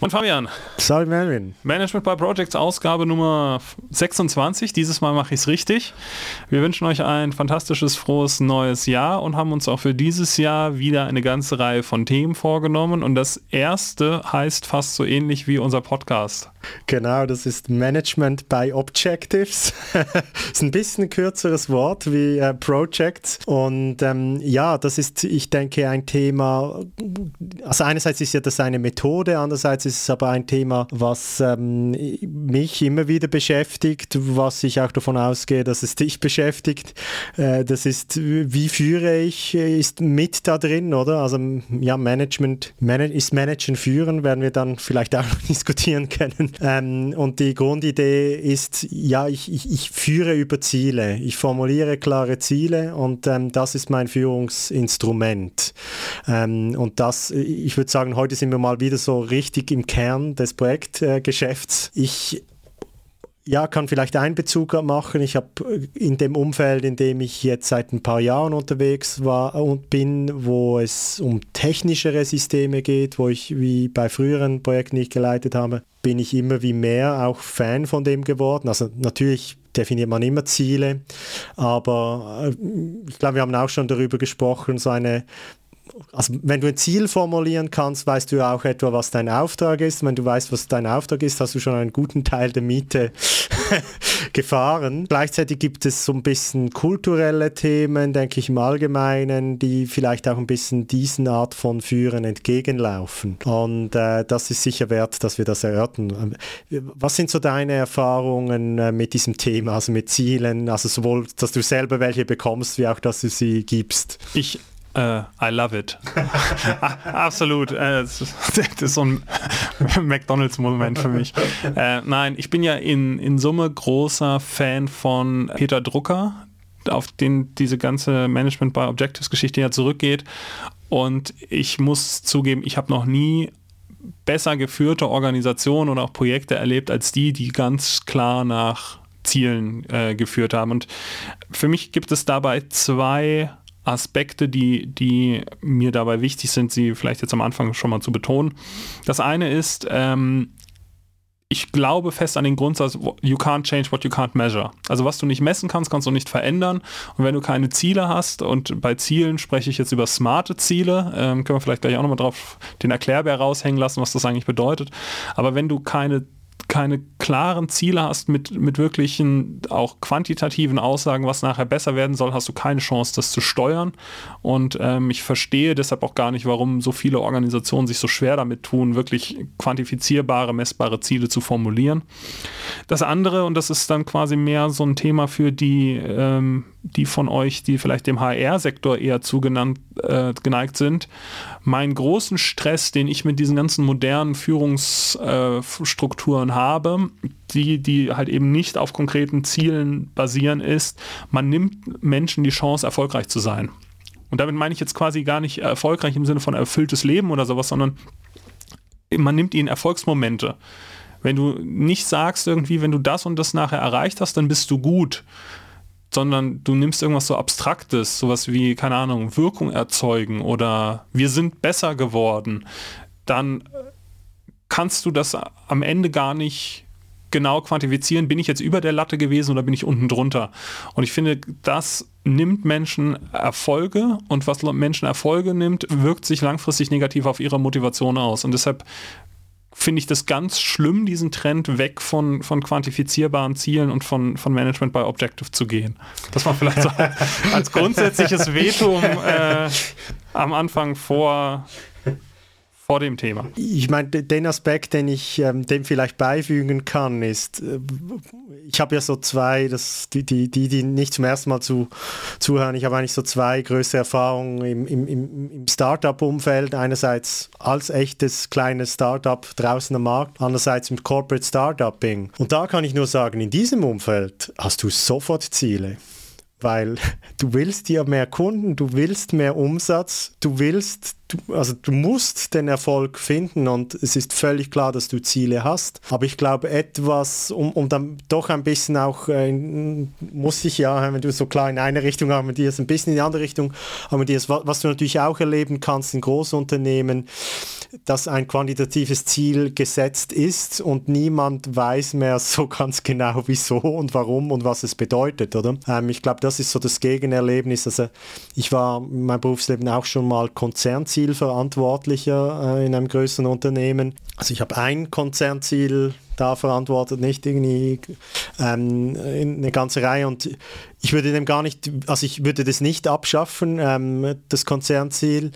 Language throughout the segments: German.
Und Fabian. Salve Melvin. Management by Projects Ausgabe Nummer 26. Dieses Mal mache ich es richtig. Wir wünschen euch ein fantastisches, frohes neues Jahr und haben uns auch für dieses Jahr wieder eine ganze Reihe von Themen vorgenommen. Und das erste heißt fast so ähnlich wie unser Podcast. Genau, das ist Management by Objectives. ist ein bisschen ein kürzeres Wort wie äh, Projects. Und ähm, ja, das ist, ich denke, ein Thema. Also einerseits ist ja das eine Methode, andererseits ist es aber ein Thema, was ähm, mich immer wieder beschäftigt, was ich auch davon ausgehe, dass es dich beschäftigt. Äh, das ist, wie führe ich, ist mit da drin, oder? Also ja, Management, Man ist Managen führen, werden wir dann vielleicht auch noch diskutieren können. Ähm, und die Grundidee ist, ja, ich, ich, ich, führe über Ziele. Ich formuliere klare Ziele und ähm, das ist mein Führungsinstrument. Ähm, und das, ich würde sagen, heute sind wir mal wieder so richtig im Kern des Projektgeschäfts. Ich ja, kann vielleicht einen Bezug machen. Ich habe in dem Umfeld, in dem ich jetzt seit ein paar Jahren unterwegs war und bin, wo es um technischere Systeme geht, wo ich wie bei früheren Projekten, die ich geleitet habe, bin ich immer wie mehr auch Fan von dem geworden. Also natürlich definiert man immer Ziele, aber äh, ich glaube, wir haben auch schon darüber gesprochen, so eine also wenn du ein Ziel formulieren kannst, weißt du auch etwa, was dein Auftrag ist. Wenn du weißt, was dein Auftrag ist, hast du schon einen guten Teil der Miete gefahren. Gleichzeitig gibt es so ein bisschen kulturelle Themen, denke ich im Allgemeinen, die vielleicht auch ein bisschen diesen Art von Führen entgegenlaufen. Und äh, das ist sicher wert, dass wir das erörtern. Was sind so deine Erfahrungen äh, mit diesem Thema, also mit Zielen, also sowohl, dass du selber welche bekommst, wie auch, dass du sie gibst? Ich Uh, I love it. Absolut. Uh, das, ist, so ein McDonalds-Moment für mich. Uh, nein, ich bin ja in, in Summe großer Fan von Peter Drucker, auf den diese ganze Management by Objectives-Geschichte ja zurückgeht. Und ich muss zugeben, ich habe noch nie besser geführte Organisationen oder auch Projekte erlebt als die, die ganz klar nach Zielen äh, geführt haben. Und für mich gibt es dabei zwei Aspekte, die, die mir dabei wichtig sind, sie vielleicht jetzt am Anfang schon mal zu betonen. Das eine ist, ähm, ich glaube fest an den Grundsatz, you can't change what you can't measure. Also was du nicht messen kannst, kannst du nicht verändern. Und wenn du keine Ziele hast, und bei Zielen spreche ich jetzt über smarte Ziele, ähm, können wir vielleicht gleich auch nochmal drauf den Erklärbär raushängen lassen, was das eigentlich bedeutet. Aber wenn du keine keine klaren Ziele hast mit, mit wirklichen, auch quantitativen Aussagen, was nachher besser werden soll, hast du keine Chance, das zu steuern. Und ähm, ich verstehe deshalb auch gar nicht, warum so viele Organisationen sich so schwer damit tun, wirklich quantifizierbare, messbare Ziele zu formulieren. Das andere, und das ist dann quasi mehr so ein Thema für die, ähm, die von euch, die vielleicht dem HR-Sektor eher zugeneigt äh, sind, meinen großen Stress, den ich mit diesen ganzen modernen Führungsstrukturen äh, habe, die, die halt eben nicht auf konkreten Zielen basieren, ist, man nimmt Menschen die Chance, erfolgreich zu sein. Und damit meine ich jetzt quasi gar nicht erfolgreich im Sinne von erfülltes Leben oder sowas, sondern man nimmt ihnen Erfolgsmomente. Wenn du nicht sagst irgendwie, wenn du das und das nachher erreicht hast, dann bist du gut, sondern du nimmst irgendwas so Abstraktes, sowas wie, keine Ahnung, Wirkung erzeugen oder wir sind besser geworden, dann kannst du das am Ende gar nicht genau quantifizieren, bin ich jetzt über der Latte gewesen oder bin ich unten drunter. Und ich finde, das nimmt Menschen Erfolge und was Menschen Erfolge nimmt, wirkt sich langfristig negativ auf ihre Motivation aus. Und deshalb finde ich das ganz schlimm, diesen Trend weg von, von quantifizierbaren Zielen und von, von Management by Objective zu gehen. Das war vielleicht so als grundsätzliches Veto äh, am Anfang vor, vor dem Thema. Ich meine, den Aspekt, den ich ähm, dem vielleicht beifügen kann, ist, äh, ich habe ja so zwei, das, die, die, die, die nicht zum ersten Mal zu, zuhören, ich habe eigentlich so zwei größere Erfahrungen im, im, im Startup-Umfeld. Einerseits als echtes kleines Startup draußen am Markt, andererseits im Corporate Startupping. Und da kann ich nur sagen, in diesem Umfeld hast du sofort Ziele weil du willst ja mehr Kunden, du willst mehr Umsatz, du willst du, also du musst den Erfolg finden und es ist völlig klar, dass du Ziele hast. Aber ich glaube, etwas, um, um dann doch ein bisschen auch, äh, muss ich ja, wenn du so klar in eine Richtung argumentierst, ein bisschen in die andere Richtung argumentierst, was, was du natürlich auch erleben kannst in Großunternehmen, dass ein quantitatives Ziel gesetzt ist und niemand weiß mehr so ganz genau, wieso und warum und was es bedeutet, oder? Ähm, ich glaube, das ist so das Gegenerlebnis. Also ich war in meinem Berufsleben auch schon mal Konzernzielverantwortlicher äh, in einem größeren Unternehmen. Also ich habe ein Konzernziel da verantwortet, nicht irgendwie ähm, eine ganze Reihe und ich würde dem gar nicht, also ich würde das nicht abschaffen, ähm, das Konzernziel,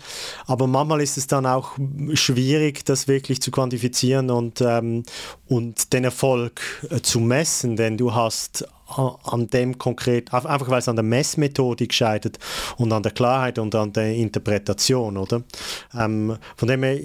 aber manchmal ist es dann auch schwierig, das wirklich zu quantifizieren und, ähm, und den Erfolg äh, zu messen, denn du hast an dem konkret, einfach weil es an der Messmethodik scheitert und an der Klarheit und an der Interpretation, oder? Ähm, von dem her,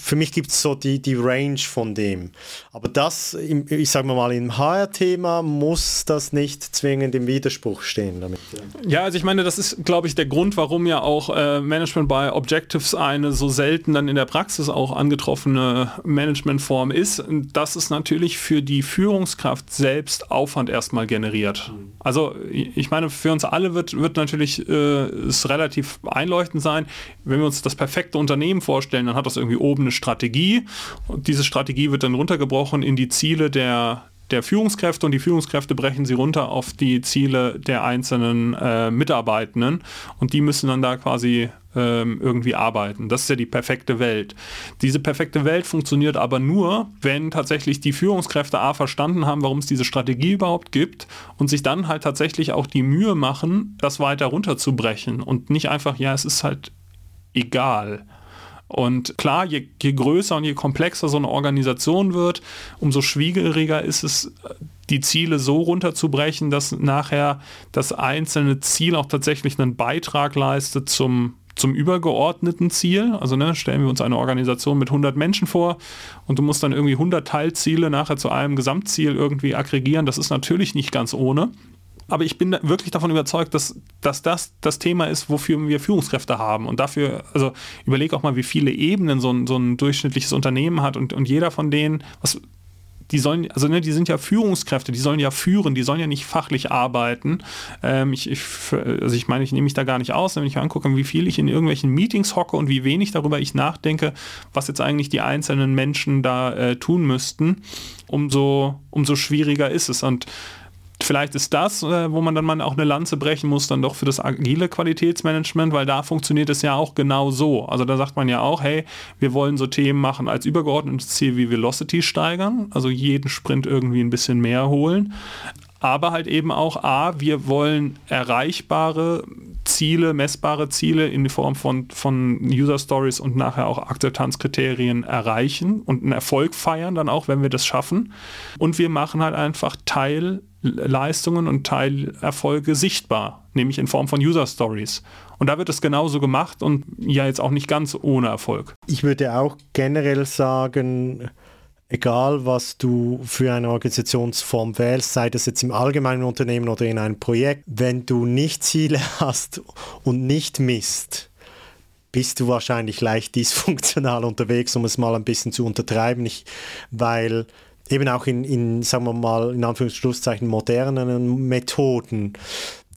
für mich gibt es so die, die Range von dem. Aber das, ich sage mal, im HR-Thema muss das nicht zwingend im Widerspruch stehen damit. Ja, also ich meine, das ist, glaube ich, der Grund, warum ja auch äh, Management by Objectives eine so selten dann in der Praxis auch angetroffene Managementform ist. Das ist natürlich für die Führungskraft selbst Aufwand erstmal generiert generiert. Also ich meine, für uns alle wird, wird natürlich äh, es relativ einleuchtend sein, wenn wir uns das perfekte Unternehmen vorstellen, dann hat das irgendwie oben eine Strategie. Und diese Strategie wird dann runtergebrochen in die Ziele der, der Führungskräfte und die Führungskräfte brechen sie runter auf die Ziele der einzelnen äh, Mitarbeitenden. Und die müssen dann da quasi ähm, irgendwie arbeiten. Das ist ja die perfekte Welt. Diese perfekte Welt funktioniert aber nur, wenn tatsächlich die Führungskräfte A verstanden haben, warum es diese Strategie überhaupt gibt und sich dann halt tatsächlich auch die Mühe machen, das weiter runterzubrechen und nicht einfach, ja, es ist halt egal. Und klar, je, je, größer und je komplexer so eine Organisation wird, umso schwieriger ist es, die Ziele so runterzubrechen, dass nachher das einzelne Ziel auch tatsächlich einen Beitrag leistet zum, zum übergeordneten Ziel. Also ne, stellen wir uns eine Organisation mit 100 Menschen vor und du musst dann irgendwie 100 Teilziele nachher zu einem Gesamtziel irgendwie aggregieren. Das ist natürlich nicht ganz ohne. Aber ich bin wirklich davon überzeugt, dass, dass das das Thema ist, wofür wir Führungskräfte haben. Und dafür, also überleg auch mal, wie viele Ebenen so ein, so ein durchschnittliches Unternehmen hat und, und jeder von denen, was, die sollen, also ne, die sind ja Führungskräfte, die sollen ja führen, die sollen ja nicht fachlich arbeiten. Ähm, ich, ich, also ich meine, ich nehme mich da gar nicht aus, wenn ich mir angucke, wie viel ich in irgendwelchen Meetings hocke und wie wenig darüber ich nachdenke, was jetzt eigentlich die einzelnen Menschen da äh, tun müssten, umso, umso schwieriger ist es. Und vielleicht ist das, äh, wo man dann mal auch eine Lanze brechen muss, dann doch für das agile Qualitätsmanagement, weil da funktioniert es ja auch genau so. Also da sagt man ja auch, hey, wir wollen so Themen machen als übergeordnetes Ziel wie Velocity steigern, also jeden Sprint irgendwie ein bisschen mehr holen. Aber halt eben auch, a, wir wollen erreichbare Ziele, messbare Ziele in Form von, von User Stories und nachher auch Akzeptanzkriterien erreichen und einen Erfolg feiern dann auch, wenn wir das schaffen. Und wir machen halt einfach Teil Leistungen und Teilerfolge sichtbar, nämlich in Form von User Stories. Und da wird es genauso gemacht und ja jetzt auch nicht ganz ohne Erfolg. Ich würde auch generell sagen, egal was du für eine Organisationsform wählst, sei das jetzt im allgemeinen Unternehmen oder in einem Projekt, wenn du nicht Ziele hast und nicht misst, bist du wahrscheinlich leicht dysfunktional unterwegs, um es mal ein bisschen zu untertreiben, ich, weil eben auch in, in, sagen wir mal, in Anführungszeichen modernen Methoden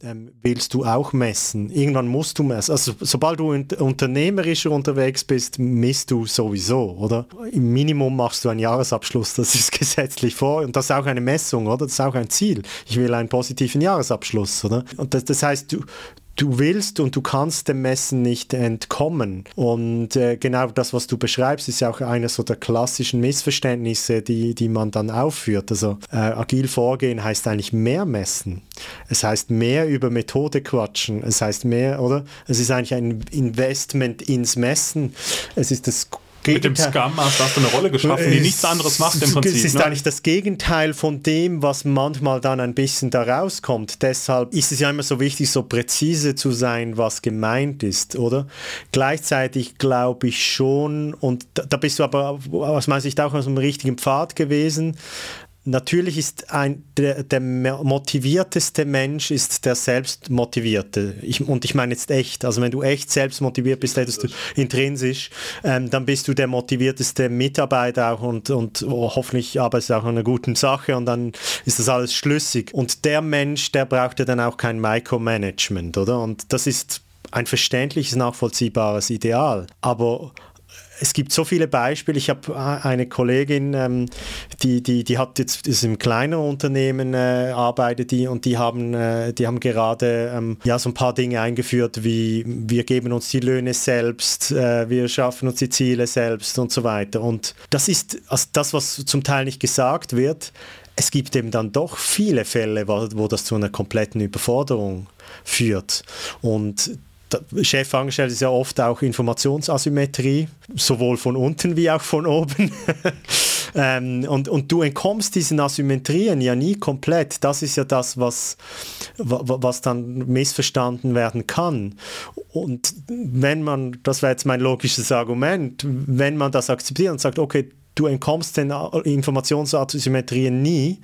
ähm, willst du auch messen. Irgendwann musst du messen. Also sobald du unternehmerischer unterwegs bist, misst du sowieso, oder? Im Minimum machst du einen Jahresabschluss, das ist gesetzlich vor und das ist auch eine Messung, oder? Das ist auch ein Ziel. Ich will einen positiven Jahresabschluss, oder? Und das, das heißt, du, du willst und du kannst dem Messen nicht entkommen. Und äh, genau das, was du beschreibst, ist ja auch eines so der klassischen Missverständnisse, die, die man dann aufführt. Also äh, agil vorgehen heißt eigentlich mehr messen. Es heißt mehr über Methode quatschen. Es heißt mehr, oder? Es ist eigentlich ein Investment ins Messen. Es ist das. Mit dem Scrum hast du eine Rolle geschaffen, die nichts anderes macht im Prinzip. Es ist ne? eigentlich das Gegenteil von dem, was manchmal dann ein bisschen da rauskommt. Deshalb ist es ja immer so wichtig, so präzise zu sein, was gemeint ist, oder? Gleichzeitig glaube ich schon, und da, da bist du aber aus meiner Sicht auch aus dem richtigen Pfad gewesen, natürlich ist ein, der, der motivierteste Mensch ist der selbstmotivierte. Ich, und ich meine jetzt echt. Also wenn du echt selbst motiviert bist, hättest du intrinsisch, ähm, dann bist du der motivierteste Mitarbeiter auch und, und oh, hoffentlich arbeitest du auch an einer guten Sache und dann ist das alles schlüssig. Und der Mensch, der braucht ja dann auch kein Micromanagement, oder? Und das ist ein verständliches, nachvollziehbares Ideal. Aber es gibt so viele Beispiele. Ich habe äh, eine Kollegin, ähm, die, die, die hat jetzt ist im kleinen Unternehmen äh, arbeitet die und die haben, äh, die haben gerade ähm, ja, so ein paar Dinge eingeführt, wie wir geben uns die Löhne selbst, äh, wir schaffen uns die Ziele selbst und so weiter. Und das ist also das, was zum Teil nicht gesagt wird. Es gibt eben dann doch viele Fälle, wo, wo das zu einer kompletten Überforderung führt. Und Chefangestellt ist ja oft auch Informationsasymmetrie, sowohl von unten wie auch von oben. ähm, und, und du entkommst diesen Asymmetrien ja nie komplett. Das ist ja das, was, was dann missverstanden werden kann. Und wenn man, das wäre jetzt mein logisches Argument, wenn man das akzeptiert und sagt, okay, du entkommst den Informationsasymmetrien nie,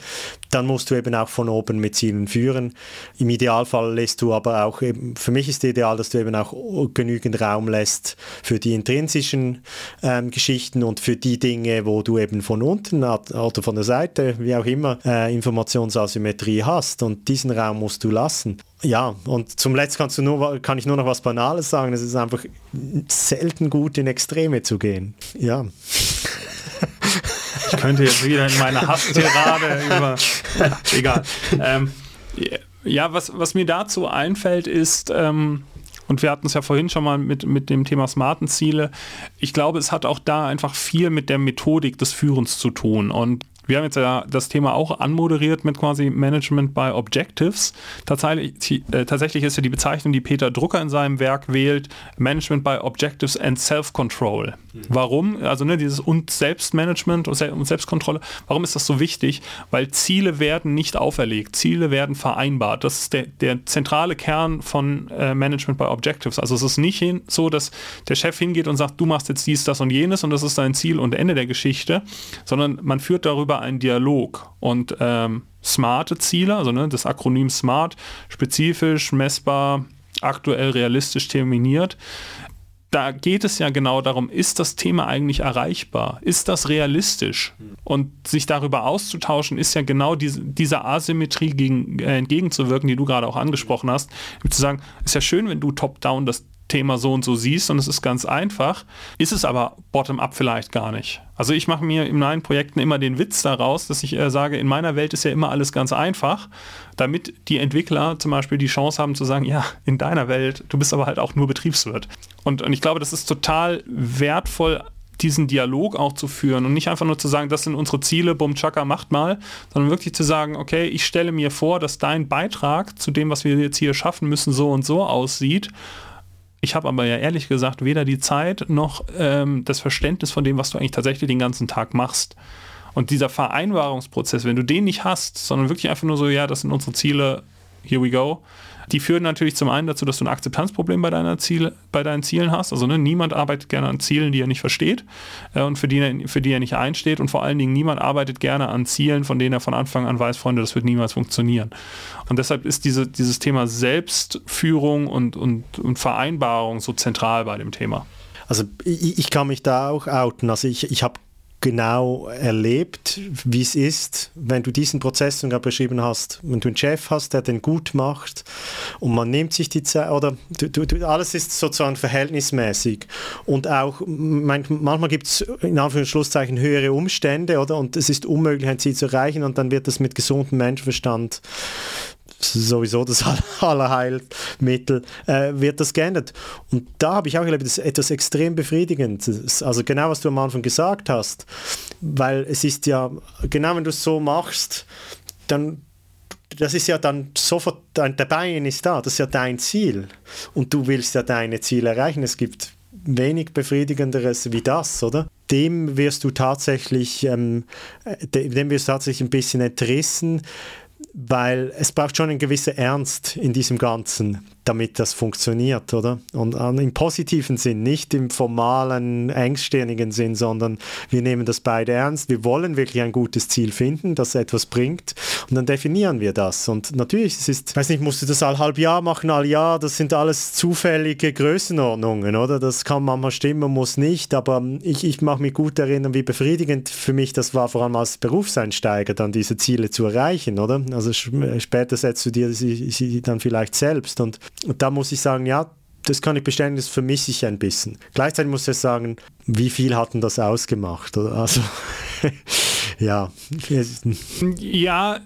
dann musst du eben auch von oben mit Zielen führen. Im Idealfall lässt du aber auch, eben, für mich ist ideal, dass du eben auch genügend Raum lässt für die intrinsischen ähm, Geschichten und für die Dinge, wo du eben von unten oder von der Seite, wie auch immer, äh, Informationsasymmetrie hast und diesen Raum musst du lassen. Ja, und zum Letzten kannst du nur, kann ich nur noch was Banales sagen. Es ist einfach selten gut, in Extreme zu gehen. Ja. Ich könnte jetzt wieder in meine Hasstirade über. Egal. Ähm, ja, was, was mir dazu einfällt, ist, ähm, und wir hatten es ja vorhin schon mal mit, mit dem Thema smarten Ziele. Ich glaube, es hat auch da einfach viel mit der Methodik des Führens zu tun. Und wir haben jetzt ja das Thema auch anmoderiert mit quasi Management by Objectives. Tatsächlich, äh, tatsächlich ist ja die Bezeichnung, die Peter Drucker in seinem Werk wählt, Management by Objectives and Self-Control. Mhm. Warum? Also ne, dieses und Selbstmanagement und, Selbstkontrolle. Warum ist das so wichtig? Weil Ziele werden nicht auferlegt, Ziele werden vereinbart. Das ist der, der zentrale Kern von äh, Management by Objectives. Also es ist nicht hin, so, dass der Chef hingeht und sagt, du machst jetzt dies, das und jenes und das ist dein Ziel und Ende der Geschichte, sondern man führt darüber einen Dialog und ähm, smarte Ziele, also ne, das Akronym SMART, spezifisch, messbar, aktuell, realistisch terminiert. Da geht es ja genau darum, ist das Thema eigentlich erreichbar? Ist das realistisch? Und sich darüber auszutauschen, ist ja genau diese, dieser Asymmetrie gegen, äh, entgegenzuwirken, die du gerade auch angesprochen hast. Zu sagen, ist ja schön, wenn du top-down das Thema so und so siehst und es ist ganz einfach, ist es aber bottom-up vielleicht gar nicht. Also ich mache mir in meinen Projekten immer den Witz daraus, dass ich äh, sage, in meiner Welt ist ja immer alles ganz einfach, damit die Entwickler zum Beispiel die Chance haben zu sagen, ja, in deiner Welt, du bist aber halt auch nur Betriebswirt. Und, und ich glaube, das ist total wertvoll, diesen Dialog auch zu führen und nicht einfach nur zu sagen, das sind unsere Ziele, bum chaka, macht mal, sondern wirklich zu sagen, okay, ich stelle mir vor, dass dein Beitrag zu dem, was wir jetzt hier schaffen müssen, so und so aussieht ich habe aber ja ehrlich gesagt weder die Zeit noch ähm, das Verständnis von dem, was du eigentlich tatsächlich den ganzen Tag machst. Und dieser Vereinbarungsprozess, wenn du den nicht hast, sondern wirklich einfach nur so, ja, das sind unsere Ziele, here we go, die führen natürlich zum einen dazu, dass du ein Akzeptanzproblem bei, deiner Ziele, bei deinen Zielen hast. Also ne, niemand arbeitet gerne an Zielen, die er nicht versteht äh, und für die, er, für die er nicht einsteht. Und vor allen Dingen niemand arbeitet gerne an Zielen, von denen er von Anfang an weiß, Freunde, das wird niemals funktionieren. Und deshalb ist diese, dieses Thema Selbstführung und, und, und Vereinbarung so zentral bei dem Thema. Also ich, ich kann mich da auch outen. Also ich, ich habe genau erlebt, wie es ist, wenn du diesen Prozess sogar beschrieben hast, wenn du einen Chef hast, der den gut macht und man nimmt sich die Zeit, oder du, du, alles ist sozusagen verhältnismäßig. Und auch manchmal gibt es in Anführungszeichen höhere Umstände, oder? Und es ist unmöglich, ein Ziel zu erreichen und dann wird das mit gesundem Menschenverstand sowieso das Allerheilmittel, äh, wird das geändert. Und da habe ich auch erlebt, das ist etwas extrem Befriedigendes. Also genau, was du am Anfang gesagt hast, weil es ist ja, genau wenn du es so machst, dann das ist ja dann sofort, dein, Bein ist da, das ist ja dein Ziel. Und du willst ja deine Ziele erreichen. Es gibt wenig befriedigenderes wie das, oder? Dem wirst du tatsächlich, ähm, dem wirst du tatsächlich ein bisschen entrissen, weil es braucht schon einen gewissen Ernst in diesem Ganzen, damit das funktioniert, oder? Und im positiven Sinn, nicht im formalen, engstirnigen Sinn, sondern wir nehmen das beide ernst. Wir wollen wirklich ein gutes Ziel finden, das etwas bringt und dann definieren wir das. Und natürlich, es ist, weiß nicht, musst du das all halb Jahr machen, all Jahr, das sind alles zufällige Größenordnungen, oder? Das kann manchmal stimmen, muss nicht, aber ich, ich mache mich gut erinnern, wie befriedigend für mich das war, vor allem als Berufseinsteiger, dann diese Ziele zu erreichen, oder? Also später setzt du dir sie, sie dann vielleicht selbst und und da muss ich sagen, ja, das kann ich bestätigen, das vermisse ich ein bisschen. Gleichzeitig muss ich sagen, wie viel hat denn das ausgemacht? Also, ja. Ja,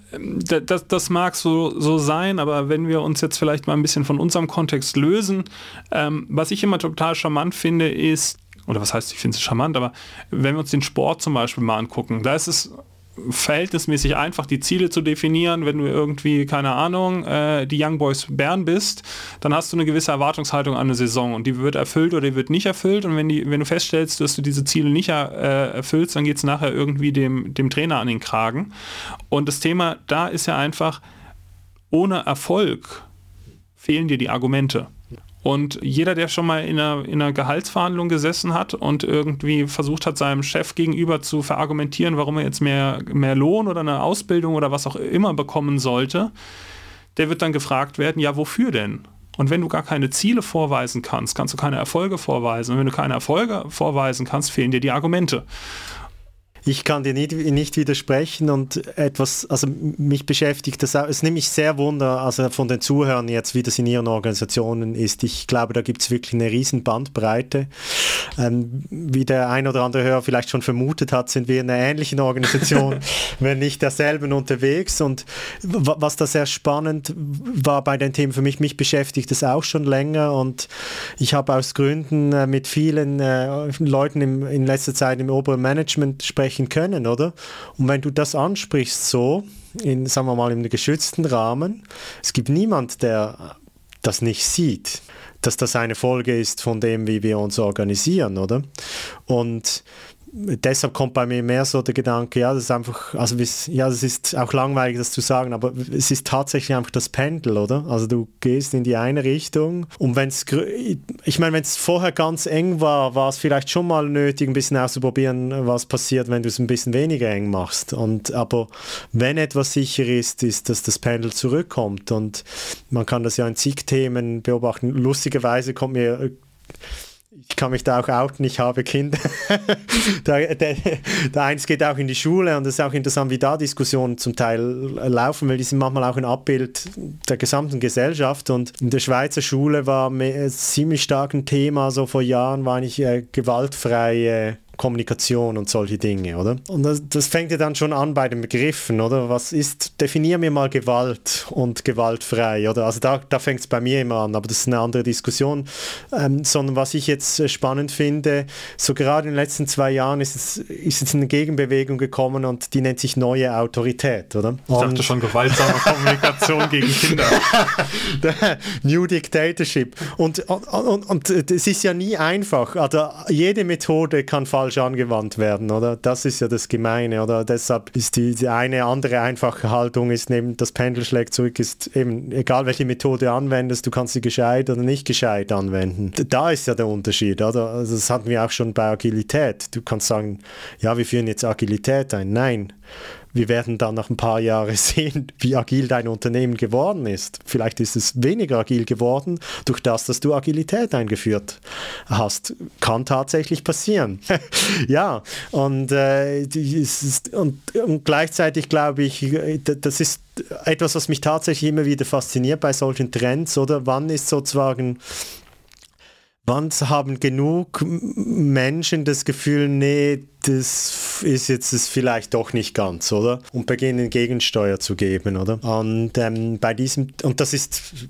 das, das mag so, so sein, aber wenn wir uns jetzt vielleicht mal ein bisschen von unserem Kontext lösen, ähm, was ich immer total charmant finde, ist, oder was heißt, ich finde es charmant, aber wenn wir uns den Sport zum Beispiel mal angucken, da ist es verhältnismäßig einfach, die Ziele zu definieren. Wenn du irgendwie, keine Ahnung, äh, die Young Boys Bern bist, dann hast du eine gewisse Erwartungshaltung an eine Saison und die wird erfüllt oder die wird nicht erfüllt. Und wenn, die, wenn du feststellst, dass du diese Ziele nicht er, äh, erfüllst, dann geht es nachher irgendwie dem, dem Trainer an den Kragen. Und das Thema da ist ja einfach, ohne Erfolg fehlen dir die Argumente. Und jeder, der schon mal in einer, in einer Gehaltsverhandlung gesessen hat und irgendwie versucht hat, seinem Chef gegenüber zu verargumentieren, warum er jetzt mehr, mehr Lohn oder eine Ausbildung oder was auch immer bekommen sollte, der wird dann gefragt werden, ja, wofür denn? Und wenn du gar keine Ziele vorweisen kannst, kannst du keine Erfolge vorweisen. Und wenn du keine Erfolge vorweisen kannst, fehlen dir die Argumente. Ich kann dir nicht, nicht widersprechen und etwas, also mich beschäftigt das auch, es nimmt mich sehr wunder, also von den Zuhörern jetzt, wie das in ihren Organisationen ist. Ich glaube, da gibt es wirklich eine riesen Bandbreite. Ähm, wie der ein oder andere Hörer vielleicht schon vermutet hat, sind wir in einer ähnlichen Organisation, wenn nicht derselben unterwegs. Und was da sehr spannend war bei den Themen für mich, mich beschäftigt das auch schon länger und ich habe aus Gründen äh, mit vielen äh, Leuten im, in letzter Zeit im oberen Management sprechen sprechen können, oder? Und wenn du das ansprichst so, in, sagen wir mal, einem geschützten Rahmen, es gibt niemand, der das nicht sieht, dass das eine Folge ist von dem, wie wir uns organisieren, oder? Und deshalb kommt bei mir mehr so der Gedanke, ja, das ist einfach, also ja, das ist auch langweilig, das zu sagen, aber es ist tatsächlich einfach das Pendel, oder? Also du gehst in die eine Richtung und wenn es, ich meine, wenn es vorher ganz eng war, war es vielleicht schon mal nötig, ein bisschen auszuprobieren, was passiert, wenn du es ein bisschen weniger eng machst. Und aber wenn etwas sicher ist, ist, dass das Pendel zurückkommt und man kann das ja in zig Themen beobachten. Lustigerweise kommt mir ich kann mich da auch outen, ich habe Kinder. der, der, der, eins geht auch in die Schule und es ist auch interessant, wie da Diskussionen zum Teil laufen, weil die sind manchmal auch ein Abbild der gesamten Gesellschaft. Und in der Schweizer Schule war ziemlich stark ein Thema, so vor Jahren war eigentlich äh, gewaltfreie Kommunikation und solche Dinge, oder? Und das, das, fängt ja dann schon an bei den Begriffen, oder? Was ist, definier mir mal Gewalt und gewaltfrei, oder? Also da, da fängt es bei mir immer an, aber das ist eine andere Diskussion. Ähm, sondern was ich jetzt äh, spannend finde, so gerade in den letzten zwei Jahren ist es ist jetzt eine Gegenbewegung gekommen und die nennt sich neue Autorität, oder? Ich dachte schon gewaltsame Kommunikation gegen Kinder. New Dictatorship. Und, und, und, und es ist ja nie einfach. Also jede Methode kann falsch falsch angewandt werden, oder? Das ist ja das Gemeine, oder? Deshalb ist die, die eine andere einfache Haltung ist neben das Pendel schlägt zurück, ist eben egal welche Methode anwendest, du kannst sie gescheit oder nicht gescheit anwenden. Da ist ja der Unterschied, oder? Also das hatten wir auch schon bei Agilität. Du kannst sagen, ja, wir führen jetzt Agilität ein. Nein wir werden dann nach ein paar Jahren sehen, wie agil dein Unternehmen geworden ist. Vielleicht ist es weniger agil geworden durch das, dass du Agilität eingeführt hast. Kann tatsächlich passieren. ja, und, äh, und, und gleichzeitig glaube ich, das ist etwas, was mich tatsächlich immer wieder fasziniert bei solchen Trends, oder? Wann ist sozusagen Wann haben genug Menschen das Gefühl, nee, das ist jetzt es vielleicht doch nicht ganz, oder? Und beginnen Gegensteuer zu geben, oder? Und ähm, bei diesem, und das ist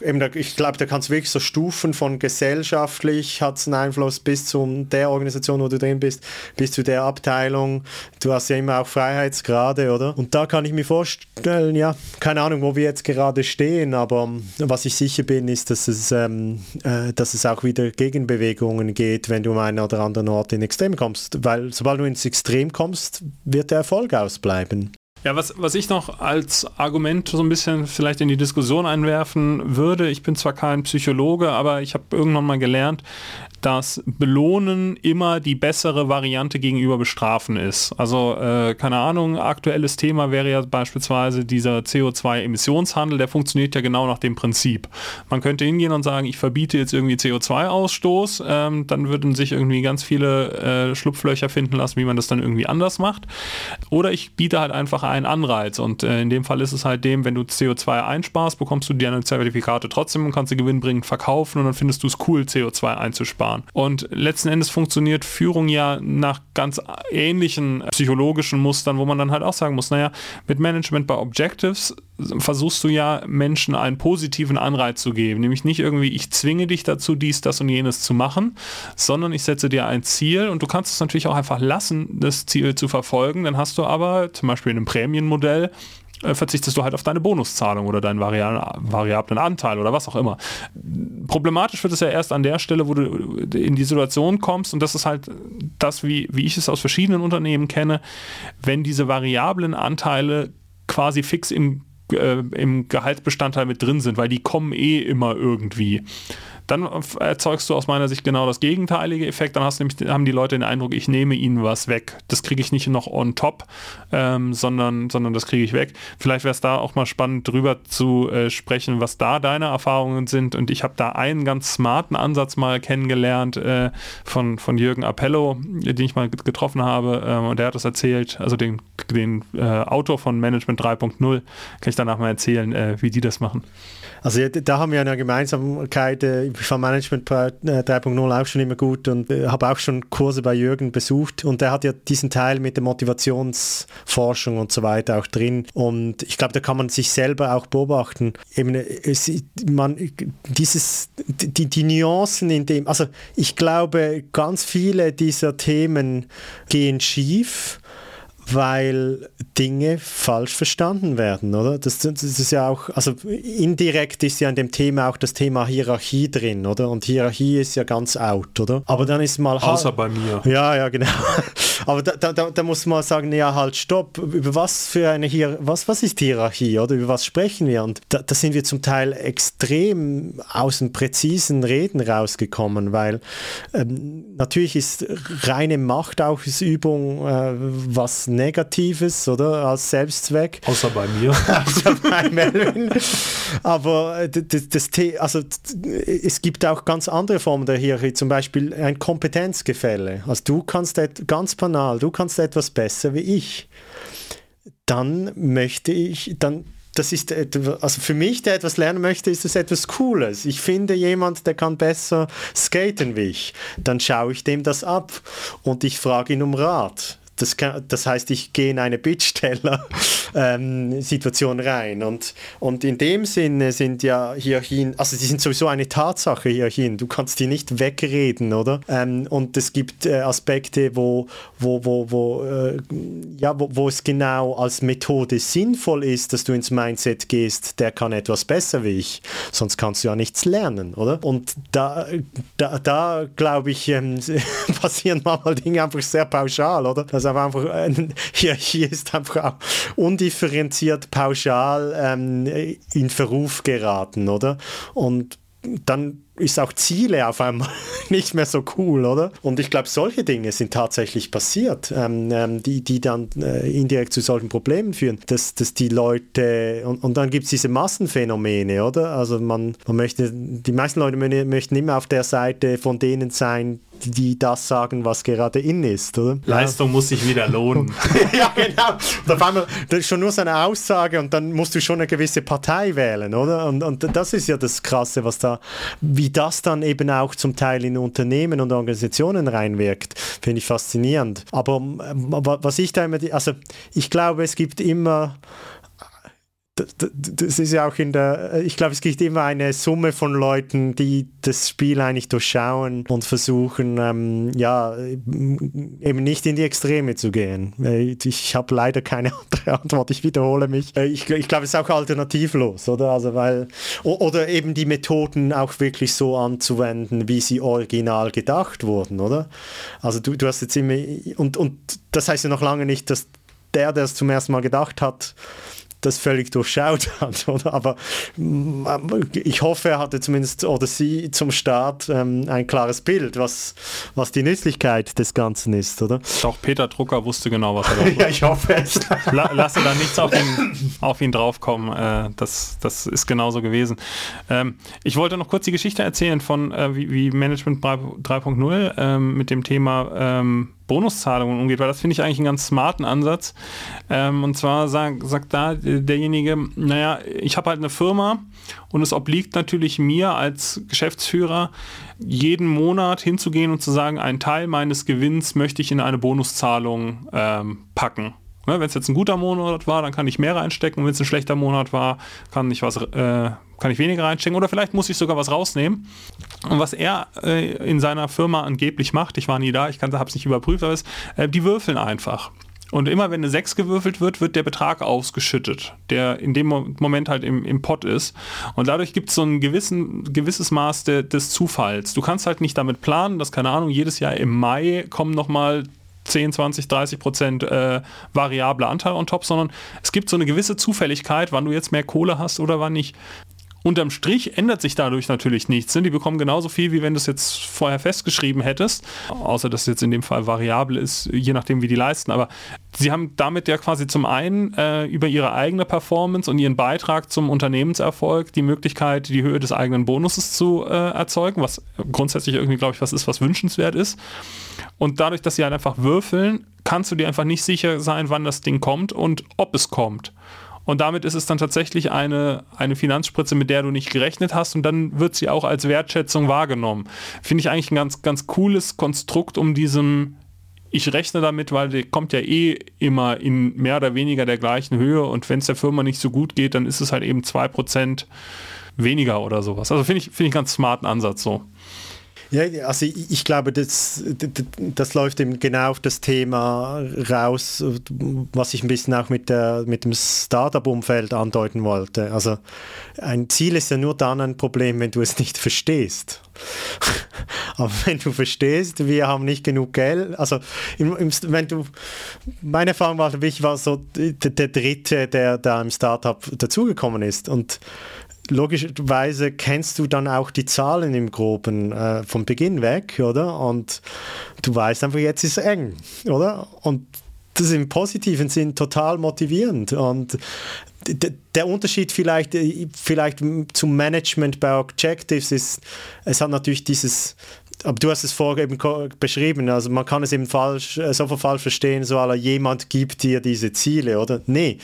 eben, ich glaube, da kannst du wirklich so Stufen von gesellschaftlich hat es einen Einfluss bis zu der Organisation, wo du drin bist, bis zu der Abteilung. Du hast ja immer auch Freiheitsgrade, oder? Und da kann ich mir vorstellen, ja, keine Ahnung, wo wir jetzt gerade stehen, aber was ich sicher bin, ist, dass es, ähm, äh, dass es auch wieder Gegenbewegungen geht, wenn du um einen oder anderen Ort in Extrem kommst. Weil sobald du ins Extrem kommst, wird der Erfolg ausbleiben. Ja, was, was ich noch als Argument so ein bisschen vielleicht in die Diskussion einwerfen würde, ich bin zwar kein Psychologe, aber ich habe irgendwann mal gelernt, dass Belohnen immer die bessere Variante gegenüber Bestrafen ist. Also äh, keine Ahnung, aktuelles Thema wäre ja beispielsweise dieser CO2-Emissionshandel, der funktioniert ja genau nach dem Prinzip. Man könnte hingehen und sagen, ich verbiete jetzt irgendwie CO2-Ausstoß, ähm, dann würden sich irgendwie ganz viele äh, Schlupflöcher finden lassen, wie man das dann irgendwie anders macht. Oder ich biete halt einfach einen Anreiz und äh, in dem Fall ist es halt dem, wenn du CO2 einsparst, bekommst du deine Zertifikate trotzdem und kannst sie gewinnbringend verkaufen und dann findest du es cool, CO2 einzusparen. Und letzten Endes funktioniert Führung ja nach ganz ähnlichen psychologischen Mustern, wo man dann halt auch sagen muss, naja, mit Management bei Objectives versuchst du ja Menschen einen positiven Anreiz zu geben, nämlich nicht irgendwie, ich zwinge dich dazu, dies, das und jenes zu machen, sondern ich setze dir ein Ziel und du kannst es natürlich auch einfach lassen, das Ziel zu verfolgen, dann hast du aber zum Beispiel in einem Prämienmodell äh, verzichtest du halt auf deine Bonuszahlung oder deinen variablen Anteil oder was auch immer. Problematisch wird es ja erst an der Stelle, wo du in die Situation kommst und das ist halt das, wie, wie ich es aus verschiedenen Unternehmen kenne, wenn diese variablen Anteile quasi fix im, äh, im Gehaltsbestandteil mit drin sind, weil die kommen eh immer irgendwie dann erzeugst du aus meiner Sicht genau das gegenteilige Effekt. Dann hast nämlich, haben die Leute den Eindruck, ich nehme ihnen was weg. Das kriege ich nicht noch on top, ähm, sondern, sondern das kriege ich weg. Vielleicht wäre es da auch mal spannend, drüber zu äh, sprechen, was da deine Erfahrungen sind. Und ich habe da einen ganz smarten Ansatz mal kennengelernt äh, von, von Jürgen Appello, den ich mal getroffen habe. Ähm, und der hat das erzählt, also den, den äh, Autor von Management 3.0, kann ich danach mal erzählen, äh, wie die das machen. Also da haben wir eine Gemeinsamkeit. Äh, ich fand Management 3.0 äh, auch schon immer gut und äh, habe auch schon Kurse bei Jürgen besucht und der hat ja diesen Teil mit der Motivationsforschung und so weiter auch drin und ich glaube, da kann man sich selber auch beobachten. Eben, es, man, dieses, die, die Nuancen in dem, also ich glaube, ganz viele dieser Themen gehen schief weil Dinge falsch verstanden werden, oder? Das, das, ist ja auch, also indirekt ist ja in dem Thema auch das Thema Hierarchie drin, oder? Und Hierarchie ist ja ganz out, oder? Aber dann ist mal... Außer bei mir. Ja, ja, genau. Aber da, da, da muss man sagen, ja, halt, stopp, über was für eine Hier was, was ist Hierarchie, oder? Über was sprechen wir? Und da, da sind wir zum Teil extrem aus dem präzisen Reden rausgekommen, weil ähm, natürlich ist reine Machtausübung äh, was Negatives, oder? Als Selbstzweck. Außer bei mir. Außer bei Melvin. Aber äh, das, das, also, es gibt auch ganz andere Formen der Hierarchie, zum Beispiel ein Kompetenzgefälle. Also du kannst ganz banal, du kannst etwas besser wie ich. Dann möchte ich, dann das ist, also für mich, der etwas lernen möchte, ist das etwas Cooles. Ich finde jemand, der kann besser skaten wie ich. Dann schaue ich dem das ab und ich frage ihn um Rat. Das, kann, das heißt, ich gehe in eine Bittsteller-Situation ähm, rein. Und, und in dem Sinne sind ja Hierarchien, also die sind sowieso eine Tatsache, Hierarchien. Du kannst die nicht wegreden, oder? Ähm, und es gibt äh, Aspekte, wo, wo, wo, wo, äh, ja, wo, wo es genau als Methode sinnvoll ist, dass du ins Mindset gehst, der kann etwas besser wie ich. Sonst kannst du ja nichts lernen, oder? Und da, da, da glaube ich, ähm, passieren manchmal Dinge einfach sehr pauschal, oder? Das einfach, äh, hier, hier ist einfach auch undifferenziert pauschal ähm, in Verruf geraten, oder? Und dann ist auch Ziele auf einmal nicht mehr so cool, oder? Und ich glaube, solche Dinge sind tatsächlich passiert, ähm, ähm, die, die dann äh, indirekt zu solchen Problemen führen, dass, dass die Leute, und, und dann gibt es diese Massenphänomene, oder? Also man, man möchte, die meisten Leute möchten immer auf der Seite von denen sein, die das sagen, was gerade in ist, oder? Leistung ja. muss sich wieder lohnen. ja, genau. Und auf einmal, das ist schon nur so eine Aussage und dann musst du schon eine gewisse Partei wählen, oder? Und, und das ist ja das Krasse, was da, wie wie das dann eben auch zum Teil in Unternehmen und Organisationen reinwirkt, finde ich faszinierend. Aber was ich da immer, also ich glaube, es gibt immer das ist ja auch in der, ich glaube, es gibt immer eine Summe von Leuten, die das Spiel eigentlich durchschauen und versuchen, ähm, ja, eben nicht in die Extreme zu gehen. Äh, ich habe leider keine andere Antwort, ich wiederhole mich. Äh, ich, ich glaube, es ist auch alternativlos, oder? Also, weil, oder eben die Methoden auch wirklich so anzuwenden, wie sie original gedacht wurden, oder? Also du, du hast jetzt immer, und, und das heißt ja noch lange nicht, dass der, der es zum ersten Mal gedacht hat, das völlig durchschaut hat. Oder? Aber mm, ich hoffe, er hatte zumindest oder sie zum Start ähm, ein klares Bild, was, was die Nützlichkeit des Ganzen ist, oder? Auch Peter Drucker wusste genau, was er da Ja, ich hoffe es. La lasse da nichts auf ihn, auf ihn draufkommen. Äh, das, das ist genauso gewesen. Ähm, ich wollte noch kurz die Geschichte erzählen von äh, wie, wie, Management 3.0 ähm, mit dem Thema ähm, Bonuszahlungen umgeht, weil das finde ich eigentlich einen ganz smarten Ansatz. Ähm, und zwar sagt, sagt da derjenige, naja, ich habe halt eine Firma und es obliegt natürlich mir als Geschäftsführer, jeden Monat hinzugehen und zu sagen, einen Teil meines Gewinns möchte ich in eine Bonuszahlung ähm, packen. Ne, wenn es jetzt ein guter Monat war, dann kann ich mehr reinstecken. Und wenn es ein schlechter Monat war, kann ich was, äh, kann ich weniger reinstecken. Oder vielleicht muss ich sogar was rausnehmen. Und was er äh, in seiner Firma angeblich macht, ich war nie da, ich habe es nicht überprüft, aber ist, äh, die würfeln einfach. Und immer wenn eine 6 gewürfelt wird, wird der Betrag ausgeschüttet, der in dem Moment halt im, im Pot ist. Und dadurch gibt es so ein gewissen, gewisses Maß de, des Zufalls. Du kannst halt nicht damit planen, dass, keine Ahnung, jedes Jahr im Mai kommen nochmal 10, 20, 30 Prozent äh, variable Anteil on top, sondern es gibt so eine gewisse Zufälligkeit, wann du jetzt mehr Kohle hast oder wann nicht. Unterm Strich ändert sich dadurch natürlich nichts. Die bekommen genauso viel, wie wenn du es jetzt vorher festgeschrieben hättest. Außer, dass es jetzt in dem Fall variabel ist, je nachdem, wie die leisten. Aber sie haben damit ja quasi zum einen äh, über ihre eigene Performance und ihren Beitrag zum Unternehmenserfolg die Möglichkeit, die Höhe des eigenen Bonuses zu äh, erzeugen, was grundsätzlich irgendwie, glaube ich, was ist, was wünschenswert ist. Und dadurch, dass sie halt einfach würfeln, kannst du dir einfach nicht sicher sein, wann das Ding kommt und ob es kommt. Und damit ist es dann tatsächlich eine, eine Finanzspritze, mit der du nicht gerechnet hast und dann wird sie auch als Wertschätzung wahrgenommen. Finde ich eigentlich ein ganz, ganz cooles Konstrukt, um diesem ich rechne damit, weil der kommt ja eh immer in mehr oder weniger der gleichen Höhe und wenn es der Firma nicht so gut geht, dann ist es halt eben 2% weniger oder sowas. Also finde ich, finde ich einen ganz smarten Ansatz so. Ja, also ich, glaube, das, das läuft eben genau auf das Thema raus, was ich ein bisschen auch mit, der, mit dem Startup-Umfeld andeuten wollte. Also ein Ziel ist ja nur dann ein Problem, wenn du es nicht verstehst. Aber wenn du verstehst, wir haben nicht genug Geld, also im, im, wenn du, meine Erfahrung war, ich war so der, der Dritte, der da im Startup dazugekommen ist und logischerweise kennst du dann auch die Zahlen im Groben äh, vom Beginn weg, oder? Und du weißt einfach, jetzt ist es eng, oder? Und das ist im positiven Sinn total motivierend. Und der Unterschied vielleicht, äh, vielleicht zum Management bei Objectives ist, es hat natürlich dieses aber du hast es vorher eben beschrieben, also man kann es eben falsch, äh, so falsch verstehen, so aller jemand gibt dir diese Ziele, oder? Nee,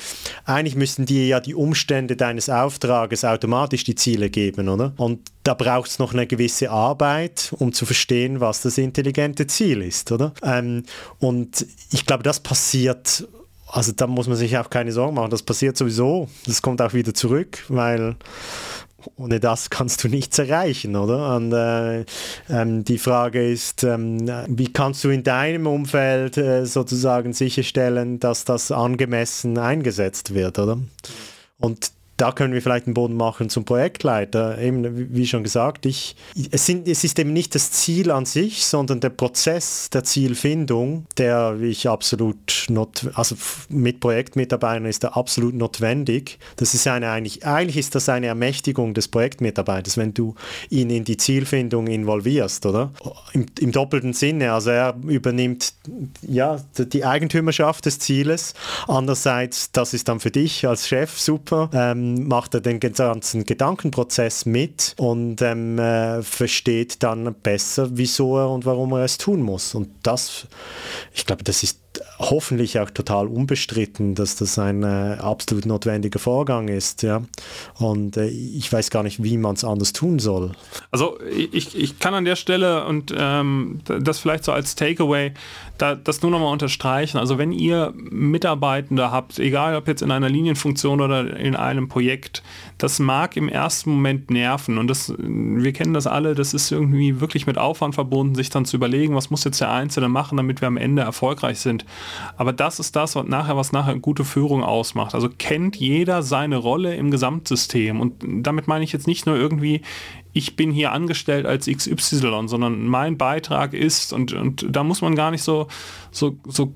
eigentlich müssten dir ja die Umstände deines Auftrages automatisch die Ziele geben, oder? Und da braucht es noch eine gewisse Arbeit, um zu verstehen, was das intelligente Ziel ist, oder? Ähm, und ich glaube, das passiert also da muss man sich auch keine Sorgen machen, das passiert sowieso, das kommt auch wieder zurück, weil ohne das kannst du nichts erreichen, oder? Und äh, ähm, die Frage ist, ähm, wie kannst du in deinem Umfeld äh, sozusagen sicherstellen, dass das angemessen eingesetzt wird, oder? Und da können wir vielleicht einen Boden machen zum Projektleiter. Eben, wie schon gesagt, ich, es, sind, es ist eben nicht das Ziel an sich, sondern der Prozess der Zielfindung, der ich absolut, not, also mit Projektmitarbeitern ist er absolut notwendig. Das ist eine, eigentlich, eigentlich ist das eine Ermächtigung des Projektmitarbeiters, wenn du ihn in die Zielfindung involvierst, oder? Im, im doppelten Sinne, also er übernimmt ja, die Eigentümerschaft des Zieles. Andererseits, das ist dann für dich als Chef super. Ähm, macht er den ganzen Gedankenprozess mit und ähm, äh, versteht dann besser, wieso er und warum er es tun muss. Und das, ich glaube, das ist hoffentlich auch total unbestritten, dass das ein äh, absolut notwendiger Vorgang ist. Ja? Und äh, ich weiß gar nicht, wie man es anders tun soll. Also ich, ich kann an der Stelle und ähm, das vielleicht so als Takeaway da, das nur nochmal unterstreichen. Also wenn ihr Mitarbeitende habt, egal ob jetzt in einer Linienfunktion oder in einem Projekt, das mag im ersten Moment nerven und das, wir kennen das alle, das ist irgendwie wirklich mit Aufwand verbunden, sich dann zu überlegen, was muss jetzt der Einzelne machen, damit wir am Ende erfolgreich sind. Aber das ist das, was nachher, was nachher gute Führung ausmacht. Also kennt jeder seine Rolle im Gesamtsystem und damit meine ich jetzt nicht nur irgendwie, ich bin hier angestellt als XY, sondern mein Beitrag ist, und, und da muss man gar nicht so, so, so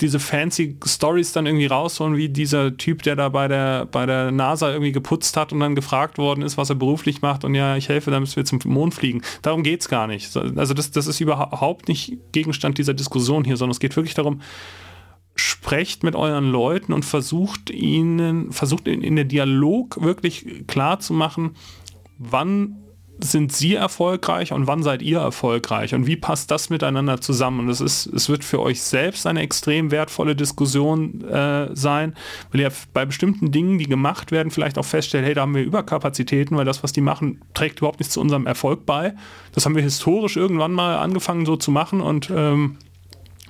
diese fancy Stories dann irgendwie rausholen, wie dieser Typ, der da bei der, bei der NASA irgendwie geputzt hat und dann gefragt worden ist, was er beruflich macht und ja, ich helfe, damit wir zum Mond fliegen. Darum geht es gar nicht. Also das, das ist überhaupt nicht Gegenstand dieser Diskussion hier, sondern es geht wirklich darum, sprecht mit euren Leuten und versucht ihnen, versucht in, in der Dialog wirklich klar zu machen, wann sind sie erfolgreich und wann seid ihr erfolgreich und wie passt das miteinander zusammen? Und es ist, es wird für euch selbst eine extrem wertvolle Diskussion äh, sein, weil ihr bei bestimmten Dingen, die gemacht werden, vielleicht auch feststellt, hey, da haben wir Überkapazitäten, weil das, was die machen, trägt überhaupt nicht zu unserem Erfolg bei. Das haben wir historisch irgendwann mal angefangen so zu machen und ähm,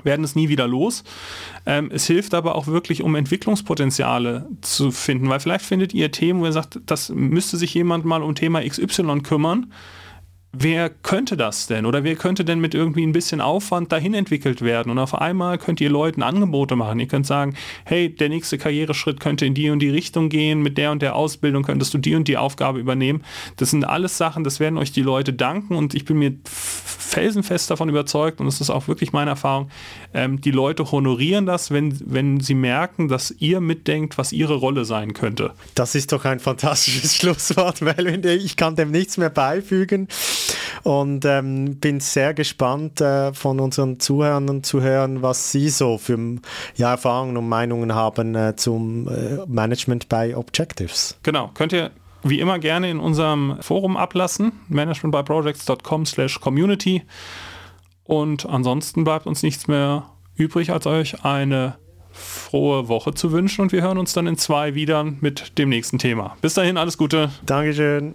werden es nie wieder los. Ähm, es hilft aber auch wirklich, um Entwicklungspotenziale zu finden, weil vielleicht findet ihr Themen, wo ihr sagt, das müsste sich jemand mal um Thema XY kümmern wer könnte das denn? Oder wer könnte denn mit irgendwie ein bisschen Aufwand dahin entwickelt werden? Und auf einmal könnt ihr Leuten Angebote machen. Ihr könnt sagen, hey, der nächste Karriereschritt könnte in die und die Richtung gehen, mit der und der Ausbildung könntest du die und die Aufgabe übernehmen. Das sind alles Sachen, das werden euch die Leute danken und ich bin mir felsenfest davon überzeugt und das ist auch wirklich meine Erfahrung, ähm, die Leute honorieren das, wenn, wenn sie merken, dass ihr mitdenkt, was ihre Rolle sein könnte. Das ist doch ein fantastisches Schlusswort, weil ich kann dem nichts mehr beifügen und ähm, bin sehr gespannt äh, von unseren Zuhörern zu hören, was sie so für ja, Erfahrungen und Meinungen haben äh, zum äh, Management bei Objectives. Genau, könnt ihr wie immer gerne in unserem Forum ablassen, managementbyprojects.com slash community. Und ansonsten bleibt uns nichts mehr übrig, als euch eine frohe Woche zu wünschen und wir hören uns dann in zwei wieder mit dem nächsten Thema. Bis dahin, alles Gute. Dankeschön.